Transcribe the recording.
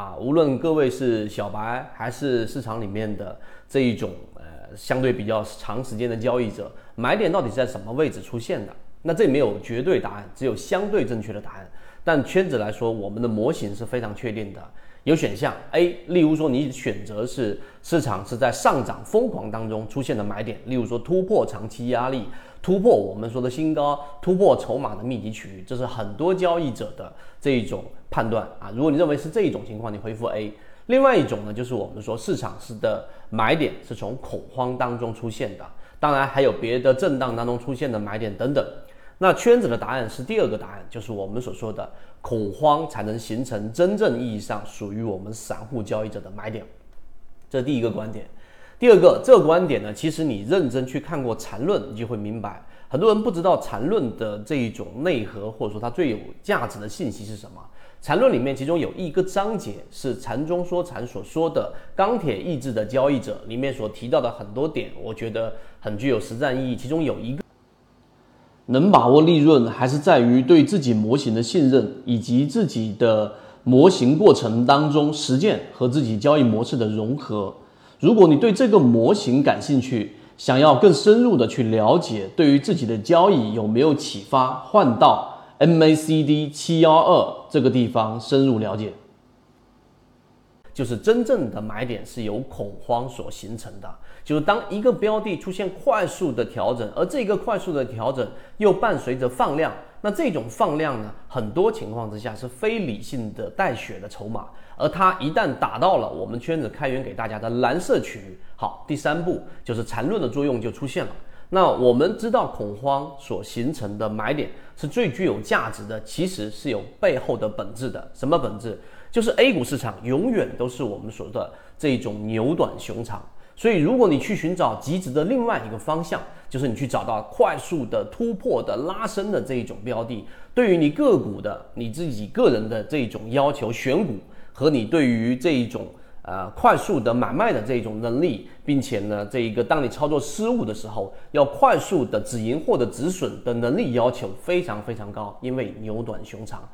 啊，无论各位是小白还是市场里面的这一种呃相对比较长时间的交易者，买点到底是在什么位置出现的？那这没有绝对答案，只有相对正确的答案。但圈子来说，我们的模型是非常确定的，有选项 A，例如说你选择是市场是在上涨疯狂当中出现的买点，例如说突破长期压力，突破我们说的新高，突破筹码的密集区域，这是很多交易者的这一种判断啊。如果你认为是这一种情况，你回复 A。另外一种呢，就是我们说市场是的买点是从恐慌当中出现的，当然还有别的震荡当中出现的买点等等。那圈子的答案是第二个答案，就是我们所说的恐慌才能形成真正意义上属于我们散户交易者的买点，这是第一个观点。第二个，这个观点呢，其实你认真去看过缠论，你就会明白，很多人不知道缠论的这一种内核，或者说它最有价值的信息是什么。缠论里面其中有一个章节是禅中说禅所说的钢铁意志的交易者里面所提到的很多点，我觉得很具有实战意义。其中有一个。能把握利润，还是在于对自己模型的信任，以及自己的模型过程当中实践和自己交易模式的融合。如果你对这个模型感兴趣，想要更深入的去了解，对于自己的交易有没有启发，换到 MACD 七幺二这个地方深入了解。就是真正的买点是由恐慌所形成的，就是当一个标的出现快速的调整，而这个快速的调整又伴随着放量，那这种放量呢，很多情况之下是非理性的带血的筹码，而它一旦打到了我们圈子开源给大家的蓝色区域，好，第三步就是缠论的作用就出现了。那我们知道恐慌所形成的买点是最具有价值的，其实是有背后的本质的，什么本质？就是 A 股市场永远都是我们说的这种牛短熊长，所以如果你去寻找极值的另外一个方向，就是你去找到快速的突破的拉升的这一种标的，对于你个股的你自己个人的这种要求选股和你对于这一种呃快速的买卖的这种能力，并且呢这一个当你操作失误的时候要快速的止盈或者止损的能力要求非常非常高，因为牛短熊长。